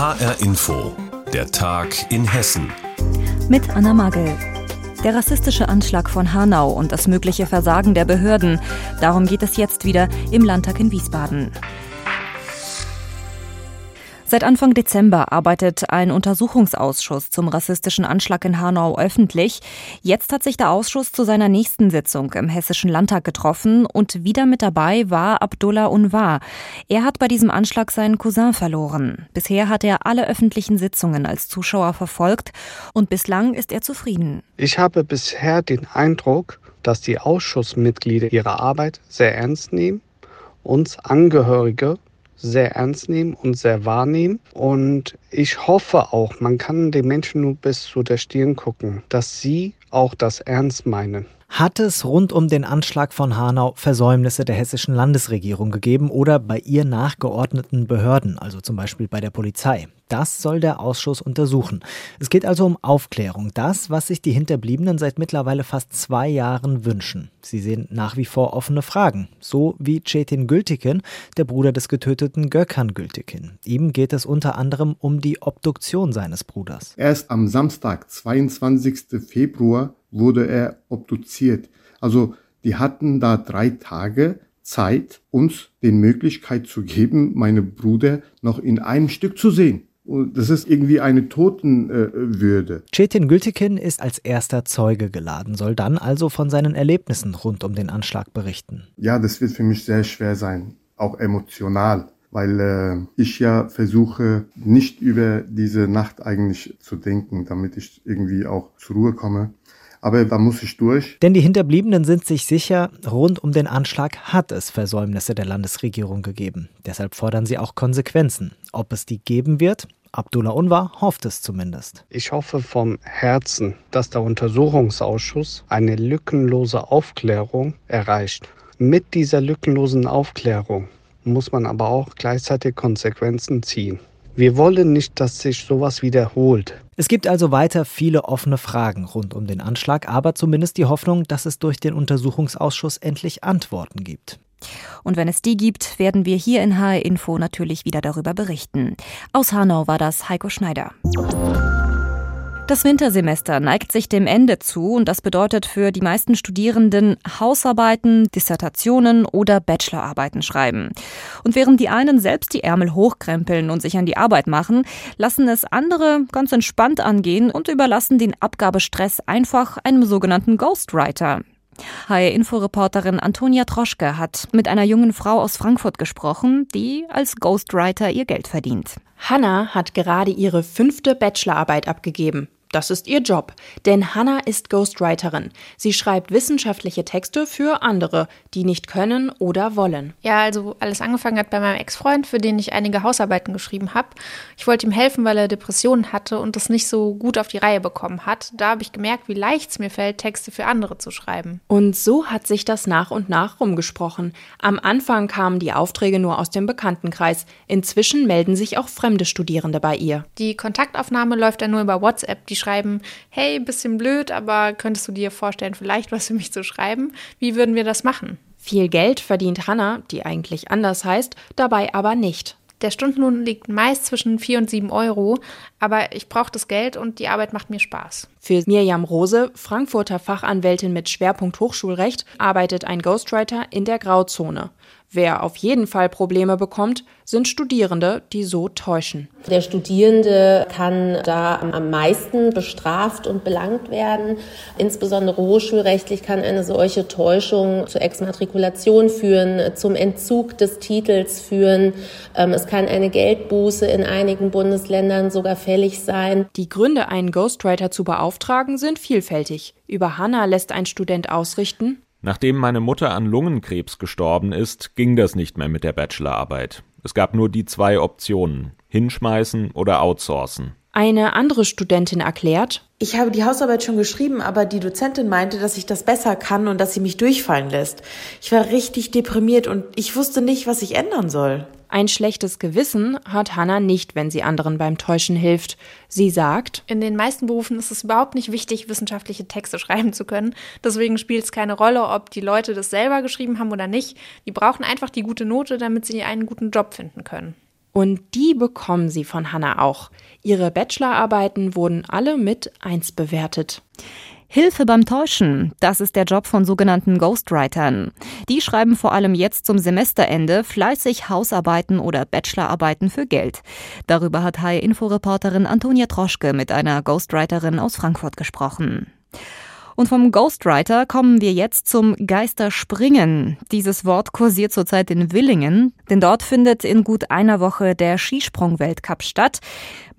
HR Info, der Tag in Hessen. Mit Anna Magel. Der rassistische Anschlag von Hanau und das mögliche Versagen der Behörden. Darum geht es jetzt wieder im Landtag in Wiesbaden. Seit Anfang Dezember arbeitet ein Untersuchungsausschuss zum rassistischen Anschlag in Hanau öffentlich. Jetzt hat sich der Ausschuss zu seiner nächsten Sitzung im Hessischen Landtag getroffen und wieder mit dabei war Abdullah Unwar. Er hat bei diesem Anschlag seinen Cousin verloren. Bisher hat er alle öffentlichen Sitzungen als Zuschauer verfolgt und bislang ist er zufrieden. Ich habe bisher den Eindruck, dass die Ausschussmitglieder ihre Arbeit sehr ernst nehmen, uns Angehörige sehr ernst nehmen und sehr wahrnehmen. Und ich hoffe auch, man kann den Menschen nur bis zu der Stirn gucken, dass sie auch das ernst meinen. Hat es rund um den Anschlag von Hanau Versäumnisse der hessischen Landesregierung gegeben oder bei ihr nachgeordneten Behörden, also zum Beispiel bei der Polizei? Das soll der Ausschuss untersuchen. Es geht also um Aufklärung, das, was sich die Hinterbliebenen seit mittlerweile fast zwei Jahren wünschen. Sie sehen nach wie vor offene Fragen, so wie Cetin Gültekin, der Bruder des getöteten Gökhan Gültekin. Ihm geht es unter anderem um die Obduktion seines Bruders. Erst am Samstag, 22. Februar, wurde er obduziert. Also die hatten da drei Tage Zeit, uns die Möglichkeit zu geben, meine Bruder noch in einem Stück zu sehen. Und das ist irgendwie eine Totenwürde. Cetin Gültekin ist als erster Zeuge geladen, soll dann also von seinen Erlebnissen rund um den Anschlag berichten. Ja, das wird für mich sehr schwer sein, auch emotional, weil äh, ich ja versuche, nicht über diese Nacht eigentlich zu denken, damit ich irgendwie auch zur Ruhe komme. Aber da muss ich durch. Denn die Hinterbliebenen sind sich sicher, rund um den Anschlag hat es Versäumnisse der Landesregierung gegeben. Deshalb fordern sie auch Konsequenzen. Ob es die geben wird, Abdullah Unwar hofft es zumindest. Ich hoffe vom Herzen, dass der Untersuchungsausschuss eine lückenlose Aufklärung erreicht. Mit dieser lückenlosen Aufklärung muss man aber auch gleichzeitig Konsequenzen ziehen. Wir wollen nicht, dass sich sowas wiederholt. Es gibt also weiter viele offene Fragen rund um den Anschlag, aber zumindest die Hoffnung, dass es durch den Untersuchungsausschuss endlich Antworten gibt. Und wenn es die gibt, werden wir hier in HR Info natürlich wieder darüber berichten. Aus Hanau war das Heiko Schneider. Das Wintersemester neigt sich dem Ende zu und das bedeutet für die meisten Studierenden Hausarbeiten, Dissertationen oder Bachelorarbeiten schreiben. Und während die einen selbst die Ärmel hochkrempeln und sich an die Arbeit machen, lassen es andere ganz entspannt angehen und überlassen den Abgabestress einfach einem sogenannten Ghostwriter. HR-Info-Reporterin Antonia Troschke hat mit einer jungen Frau aus Frankfurt gesprochen, die als Ghostwriter ihr Geld verdient. Hannah hat gerade ihre fünfte Bachelorarbeit abgegeben. Das ist ihr Job, denn Hannah ist Ghostwriterin. Sie schreibt wissenschaftliche Texte für andere, die nicht können oder wollen. Ja, also alles angefangen hat bei meinem Ex-Freund, für den ich einige Hausarbeiten geschrieben habe. Ich wollte ihm helfen, weil er Depressionen hatte und das nicht so gut auf die Reihe bekommen hat. Da habe ich gemerkt, wie leicht es mir fällt, Texte für andere zu schreiben. Und so hat sich das nach und nach rumgesprochen. Am Anfang kamen die Aufträge nur aus dem Bekanntenkreis. Inzwischen melden sich auch fremde Studierende bei ihr. Die Kontaktaufnahme läuft dann nur über WhatsApp. Die schreiben, hey, bisschen blöd, aber könntest du dir vorstellen, vielleicht was für mich zu schreiben? Wie würden wir das machen? Viel Geld verdient Hannah, die eigentlich anders heißt, dabei aber nicht. Der Stundenlohn liegt meist zwischen 4 und 7 Euro, aber ich brauche das Geld und die Arbeit macht mir Spaß. Für Mirjam Rose, Frankfurter Fachanwältin mit Schwerpunkt Hochschulrecht, arbeitet ein Ghostwriter in der Grauzone. Wer auf jeden Fall Probleme bekommt, sind Studierende, die so täuschen. Der Studierende kann da am meisten bestraft und belangt werden. Insbesondere hochschulrechtlich kann eine solche Täuschung zur Exmatrikulation führen, zum Entzug des Titels führen. Ähm, es kann eine Geldbuße in einigen Bundesländern sogar fällig sein. Die Gründe, einen Ghostwriter zu beauftragen, sind vielfältig. Über Hannah lässt ein Student ausrichten, Nachdem meine Mutter an Lungenkrebs gestorben ist, ging das nicht mehr mit der Bachelorarbeit. Es gab nur die zwei Optionen, hinschmeißen oder outsourcen. Eine andere Studentin erklärt, ich habe die Hausarbeit schon geschrieben, aber die Dozentin meinte, dass ich das besser kann und dass sie mich durchfallen lässt. Ich war richtig deprimiert und ich wusste nicht, was ich ändern soll. Ein schlechtes Gewissen hat Hannah nicht, wenn sie anderen beim Täuschen hilft. Sie sagt, in den meisten Berufen ist es überhaupt nicht wichtig, wissenschaftliche Texte schreiben zu können. Deswegen spielt es keine Rolle, ob die Leute das selber geschrieben haben oder nicht. Die brauchen einfach die gute Note, damit sie einen guten Job finden können. Und die bekommen sie von Hannah auch. Ihre Bachelorarbeiten wurden alle mit 1 bewertet. Hilfe beim Täuschen, das ist der Job von sogenannten Ghostwritern. Die schreiben vor allem jetzt zum Semesterende fleißig Hausarbeiten oder Bachelorarbeiten für Geld. Darüber hat Hai-Info-Reporterin Antonia Troschke mit einer Ghostwriterin aus Frankfurt gesprochen. Und vom Ghostwriter kommen wir jetzt zum Geisterspringen. Dieses Wort kursiert zurzeit in Willingen, denn dort findet in gut einer Woche der Skisprung-Weltcup statt.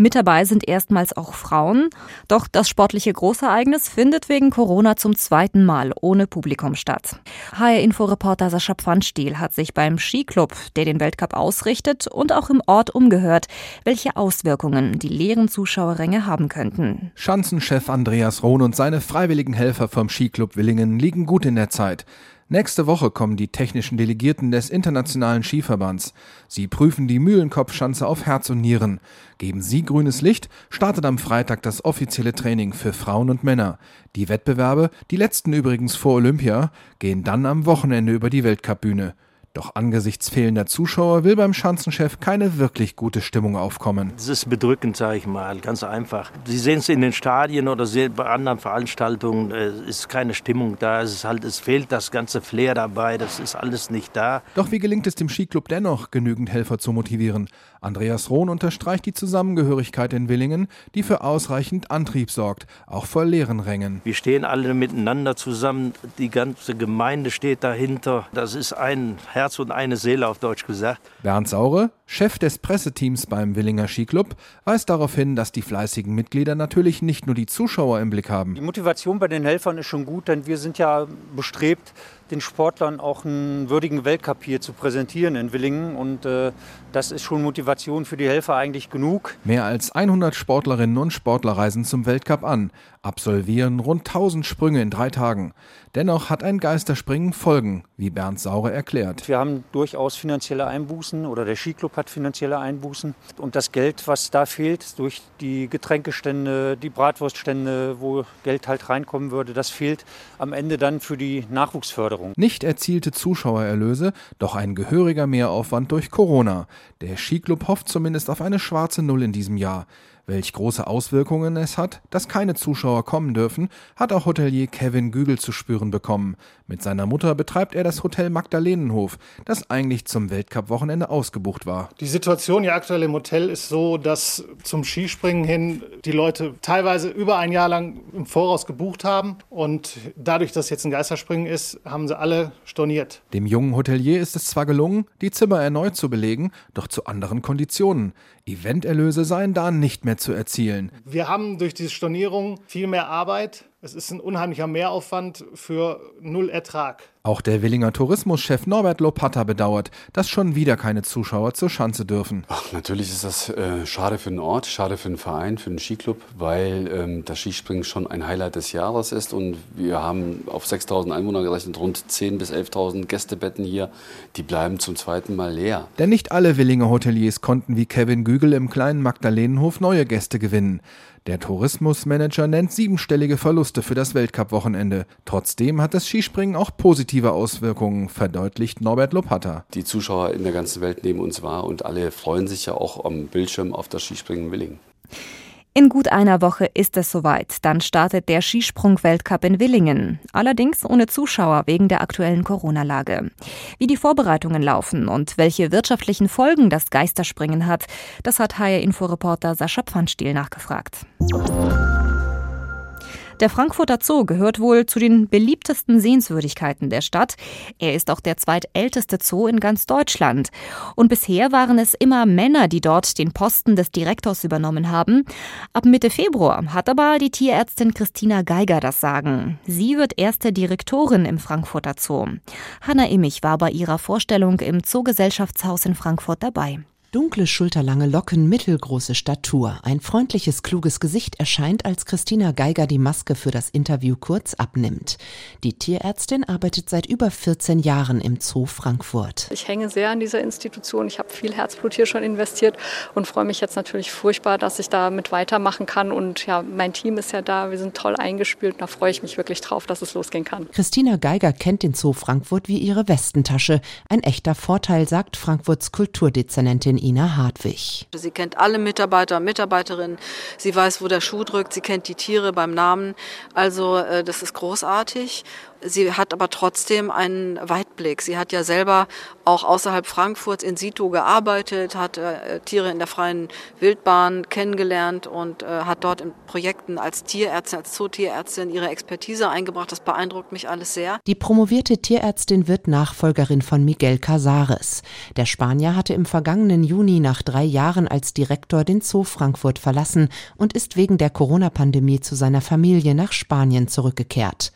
Mit dabei sind erstmals auch Frauen. Doch das sportliche Großereignis findet wegen Corona zum zweiten Mal ohne Publikum statt. HR-Info-Reporter Sascha Pfannstiel hat sich beim Skiclub, der den Weltcup ausrichtet, und auch im Ort umgehört, welche Auswirkungen die leeren Zuschauerränge haben könnten. Schanzenchef Andreas Rohn und seine freiwilligen Helfer vom Skiclub Willingen liegen gut in der Zeit. Nächste Woche kommen die technischen Delegierten des Internationalen Skiverbands. Sie prüfen die Mühlenkopfschanze auf Herz und Nieren. Geben Sie grünes Licht, startet am Freitag das offizielle Training für Frauen und Männer. Die Wettbewerbe, die letzten übrigens vor Olympia, gehen dann am Wochenende über die Weltcupbühne. Doch angesichts fehlender Zuschauer will beim Schanzenchef keine wirklich gute Stimmung aufkommen. Das ist bedrückend, sage ich mal, ganz einfach. Sie sehen es in den Stadien oder bei anderen Veranstaltungen, es äh, ist keine Stimmung da. Es, ist halt, es fehlt das ganze Flair dabei, das ist alles nicht da. Doch wie gelingt es dem Skiclub dennoch, genügend Helfer zu motivieren? Andreas Rohn unterstreicht die Zusammengehörigkeit in Willingen, die für ausreichend Antrieb sorgt, auch vor leeren Rängen. Wir stehen alle miteinander zusammen, die ganze Gemeinde steht dahinter. Das ist ein Herz und eine Seele auf Deutsch gesagt. Bernd Saure, Chef des Presseteams beim Willinger Skiclub, weist darauf hin, dass die fleißigen Mitglieder natürlich nicht nur die Zuschauer im Blick haben. Die Motivation bei den Helfern ist schon gut, denn wir sind ja bestrebt, den Sportlern auch einen würdigen Weltcup hier zu präsentieren in Willingen. Und äh, das ist schon Motivation für die Helfer eigentlich genug. Mehr als 100 Sportlerinnen und Sportler reisen zum Weltcup an, absolvieren rund 1000 Sprünge in drei Tagen. Dennoch hat ein Geisterspringen Folgen, wie Bernd Saure erklärt. Wir haben durchaus finanzielle Einbußen oder der Skiclub hat finanzielle Einbußen. Und das Geld, was da fehlt durch die Getränkestände, die Bratwurststände, wo Geld halt reinkommen würde, das fehlt am Ende dann für die Nachwuchsförderung. Förderung. Nicht erzielte Zuschauererlöse, doch ein gehöriger Mehraufwand durch Corona. Der Skiclub hofft zumindest auf eine schwarze Null in diesem Jahr. Welch große Auswirkungen es hat, dass keine Zuschauer kommen dürfen, hat auch Hotelier Kevin Gügel zu spüren bekommen. Mit seiner Mutter betreibt er das Hotel Magdalenenhof, das eigentlich zum Weltcup-Wochenende ausgebucht war. Die Situation hier aktuell im Hotel ist so, dass zum Skispringen hin die Leute teilweise über ein Jahr lang im Voraus gebucht haben. Und dadurch, dass jetzt ein Geisterspringen ist, haben sie alle storniert. Dem jungen Hotelier ist es zwar gelungen, die Zimmer erneut zu belegen, doch zu anderen Konditionen. Eventerlöse seien da nicht mehr zu erzielen. Wir haben durch diese Stornierung viel mehr Arbeit. Es ist ein unheimlicher Mehraufwand für null Ertrag. Auch der Willinger Tourismuschef Norbert Lopatta bedauert, dass schon wieder keine Zuschauer zur Schanze dürfen. Ach, natürlich ist das äh, schade für den Ort, schade für den Verein, für den Skiclub, weil ähm, das Skispringen schon ein Highlight des Jahres ist und wir haben auf 6000 Einwohner gerechnet rund 10.000 bis 11.000 Gästebetten hier. Die bleiben zum zweiten Mal leer. Denn nicht alle Willinger Hoteliers konnten wie Kevin Gügel im kleinen Magdalenenhof neue Gäste gewinnen. Der Tourismusmanager nennt siebenstellige Verluste für das Weltcup-Wochenende. Trotzdem hat das Skispringen auch positive Auswirkungen, verdeutlicht Norbert Lopatta. Die Zuschauer in der ganzen Welt nehmen uns wahr und alle freuen sich ja auch am Bildschirm auf das Skispringen in Willingen. In gut einer Woche ist es soweit. Dann startet der Skisprung-Weltcup in Willingen. Allerdings ohne Zuschauer wegen der aktuellen Corona-Lage. Wie die Vorbereitungen laufen und welche wirtschaftlichen Folgen das Geisterspringen hat, das hat HR-Inforeporter Sascha Pfannstiel nachgefragt. Der Frankfurter Zoo gehört wohl zu den beliebtesten Sehenswürdigkeiten der Stadt. Er ist auch der zweitälteste Zoo in ganz Deutschland. Und bisher waren es immer Männer, die dort den Posten des Direktors übernommen haben. Ab Mitte Februar hat aber die Tierärztin Christina Geiger das Sagen. Sie wird erste Direktorin im Frankfurter Zoo. Hanna Immich war bei ihrer Vorstellung im Zoogesellschaftshaus in Frankfurt dabei. Dunkle, schulterlange Locken, mittelgroße Statur, ein freundliches, kluges Gesicht erscheint, als Christina Geiger die Maske für das Interview kurz abnimmt. Die Tierärztin arbeitet seit über 14 Jahren im Zoo Frankfurt. Ich hänge sehr an dieser Institution. Ich habe viel Herzblut hier schon investiert und freue mich jetzt natürlich furchtbar, dass ich da mit weitermachen kann. Und ja, mein Team ist ja da, wir sind toll eingespielt. Da freue ich mich wirklich drauf, dass es losgehen kann. Christina Geiger kennt den Zoo Frankfurt wie ihre Westentasche. Ein echter Vorteil, sagt Frankfurts Kulturdezernentin Ina Hartwig. Sie kennt alle Mitarbeiter und Mitarbeiterinnen. Sie weiß, wo der Schuh drückt. Sie kennt die Tiere beim Namen. Also äh, das ist großartig. Sie hat aber trotzdem einen Weitblick. Sie hat ja selber auch außerhalb Frankfurts in situ gearbeitet, hat äh, Tiere in der freien Wildbahn kennengelernt und äh, hat dort in Projekten als Tierärztin, als Zootierärztin ihre Expertise eingebracht. Das beeindruckt mich alles sehr. Die promovierte Tierärztin wird Nachfolgerin von Miguel Casares. Der Spanier hatte im vergangenen Juni nach drei Jahren als Direktor den Zoo Frankfurt verlassen und ist wegen der Corona-Pandemie zu seiner Familie nach Spanien zurückgekehrt.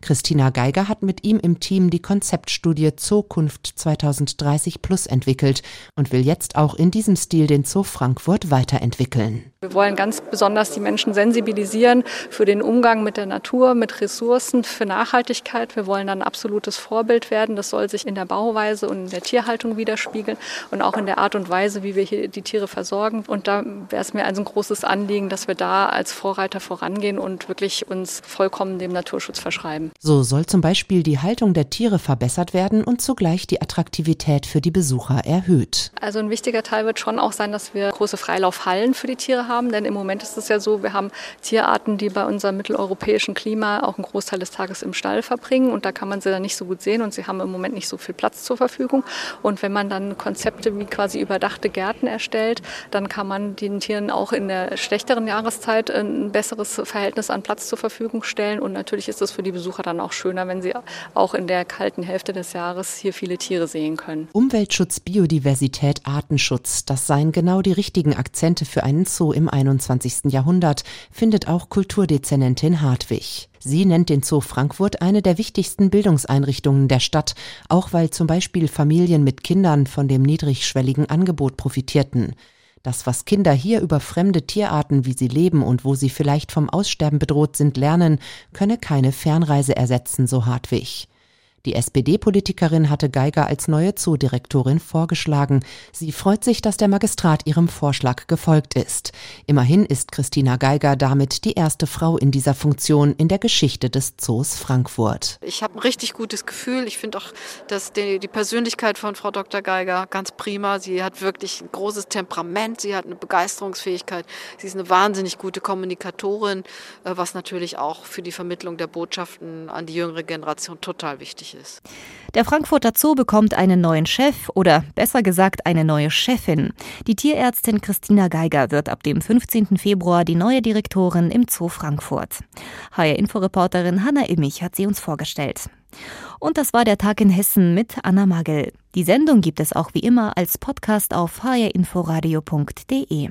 Christina Geiger hat mit ihm im Team die Konzeptstudie Zukunft 2030 Plus entwickelt und will jetzt auch in diesem Stil den Zoo Frankfurt weiterentwickeln. Wir wollen ganz besonders die Menschen sensibilisieren für den Umgang mit der Natur, mit Ressourcen, für Nachhaltigkeit. Wir wollen dann ein absolutes Vorbild werden. Das soll sich in der Bauweise und in der Tierhaltung widerspiegeln und auch in der Art und Weise, wie wir hier die Tiere versorgen. Und da wäre es mir also ein großes Anliegen, dass wir da als Vorreiter vorangehen und wirklich uns vollkommen dem Naturschutz verschreiben. So soll zum Beispiel die Haltung der Tiere verbessert werden und zugleich die Attraktivität für die Besucher erhöht. Also ein wichtiger Teil wird schon auch sein, dass wir große Freilaufhallen für die Tiere haben, denn im Moment ist es ja so, wir haben Tierarten, die bei unserem mitteleuropäischen Klima auch einen Großteil des Tages im Stall verbringen und da kann man sie dann nicht so gut sehen und sie haben im Moment nicht so viel Platz zur Verfügung. Und wenn man dann Konzepte wie quasi überdachte Gärten erstellt, dann kann man den Tieren auch in der schlechteren Jahreszeit ein besseres Verhältnis an Platz zur Verfügung stellen und natürlich ist es für die Besucher dann auch schöner, wenn sie auch in der kalten Hälfte des Jahres hier viele Tiere sehen können. Umweltschutz, Biodiversität, Artenschutz, das seien genau die richtigen Akzente für einen Zoo im 21. Jahrhundert, findet auch Kulturdezernentin Hartwig. Sie nennt den Zoo Frankfurt eine der wichtigsten Bildungseinrichtungen der Stadt, auch weil zum Beispiel Familien mit Kindern von dem niedrigschwelligen Angebot profitierten. Das, was Kinder hier über fremde Tierarten, wie sie leben und wo sie vielleicht vom Aussterben bedroht sind, lernen, könne keine Fernreise ersetzen, so Hartwig. Die SPD-Politikerin hatte Geiger als neue Zoodirektorin vorgeschlagen. Sie freut sich, dass der Magistrat ihrem Vorschlag gefolgt ist. Immerhin ist Christina Geiger damit die erste Frau in dieser Funktion in der Geschichte des Zoos Frankfurt. Ich habe ein richtig gutes Gefühl. Ich finde auch, dass die, die, Persönlichkeit von Frau Dr. Geiger ganz prima. Sie hat wirklich ein großes Temperament. Sie hat eine Begeisterungsfähigkeit. Sie ist eine wahnsinnig gute Kommunikatorin, äh, was natürlich auch für die Vermittlung der Botschaften an die jüngere Generation total wichtig ist ist. Der Frankfurter Zoo bekommt einen neuen Chef oder besser gesagt eine neue Chefin. Die Tierärztin Christina Geiger wird ab dem 15. Februar die neue Direktorin im Zoo Frankfurt. HR-Inforeporterin Hanna Immich hat sie uns vorgestellt. Und das war der Tag in Hessen mit Anna Magel. Die Sendung gibt es auch wie immer als Podcast auf hrinforadio.de.